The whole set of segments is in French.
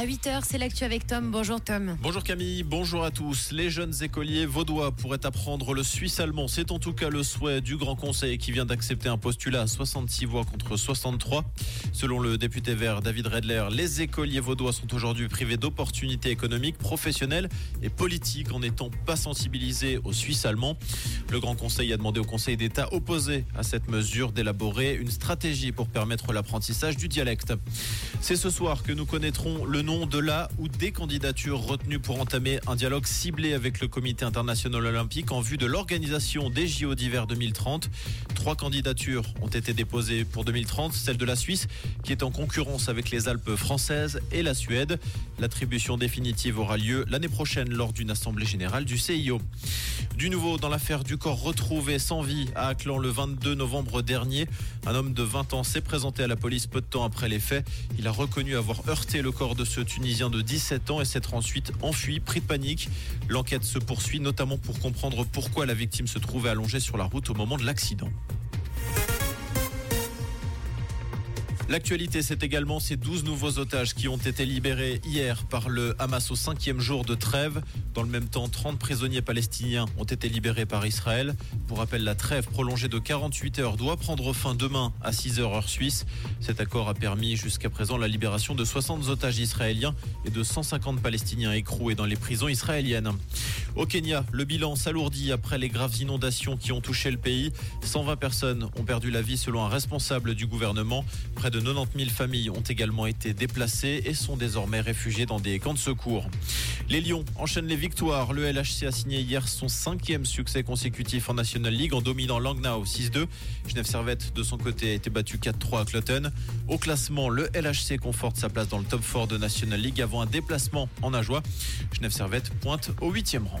À 8h, c'est l'actu avec Tom. Bonjour Tom. Bonjour Camille, bonjour à tous. Les jeunes écoliers vaudois pourraient apprendre le suisse allemand. C'est en tout cas le souhait du Grand Conseil qui vient d'accepter un postulat à 66 voix contre 63. Selon le député vert David Redler, les écoliers vaudois sont aujourd'hui privés d'opportunités économiques, professionnelles et politiques en n'étant pas sensibilisés au suisse allemand. Le Grand Conseil a demandé au Conseil d'État opposé à cette mesure d'élaborer une stratégie pour permettre l'apprentissage du dialecte. C'est ce soir que nous connaîtrons le nom de la ou des candidatures retenues pour entamer un dialogue ciblé avec le Comité international olympique en vue de l'organisation des JO d'hiver 2030. Trois candidatures ont été déposées pour 2030, celle de la Suisse qui est en concurrence avec les Alpes françaises et la Suède. L'attribution définitive aura lieu l'année prochaine lors d'une assemblée générale du CIO. Du nouveau dans l'affaire du corps retrouvé sans vie à Aclan le 22 novembre dernier. Un homme de 20 ans s'est présenté à la police peu de temps après les faits. Il a reconnu avoir heurté le corps de ce Tunisien de 17 ans et s'être ensuite enfui, pris de panique. L'enquête se poursuit notamment pour comprendre pourquoi la victime se trouvait allongée sur la route au moment de l'accident. L'actualité, c'est également ces 12 nouveaux otages qui ont été libérés hier par le Hamas au cinquième jour de trêve. Dans le même temps, 30 prisonniers palestiniens ont été libérés par Israël. Pour rappel, la trêve prolongée de 48 heures doit prendre fin demain à 6 heures heure suisse. Cet accord a permis jusqu'à présent la libération de 60 otages israéliens et de 150 Palestiniens écroués dans les prisons israéliennes. Au Kenya, le bilan s'alourdit après les graves inondations qui ont touché le pays. 120 personnes ont perdu la vie selon un responsable du gouvernement. Près de 90 000 familles ont également été déplacées et sont désormais réfugiées dans des camps de secours. Les Lions enchaînent les victoires. Le LHC a signé hier son cinquième succès consécutif en National League en dominant Langnau 6-2. Genève Servette, de son côté, a été battu 4-3 à Clotten. Au classement, le LHC conforte sa place dans le top 4 de National League avant un déplacement en Ajoie. Genève Servette pointe au 8 rang.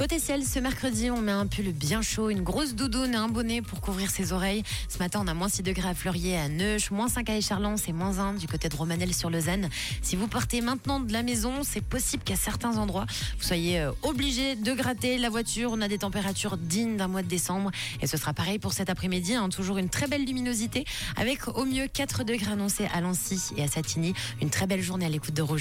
Côté ciel, ce mercredi, on met un pull bien chaud, une grosse doudoune et un bonnet pour couvrir ses oreilles. Ce matin, on a moins 6 degrés à Fleurier, à Neuch, moins 5 à Écharlens et moins 1 du côté de Romanel sur Lausanne. Si vous partez maintenant de la maison, c'est possible qu'à certains endroits, vous soyez euh, obligé de gratter la voiture. On a des températures dignes d'un mois de décembre et ce sera pareil pour cet après-midi. Hein. toujours une très belle luminosité avec au mieux 4 degrés annoncés à Lancy et à Satigny. Une très belle journée à l'écoute de Rouge.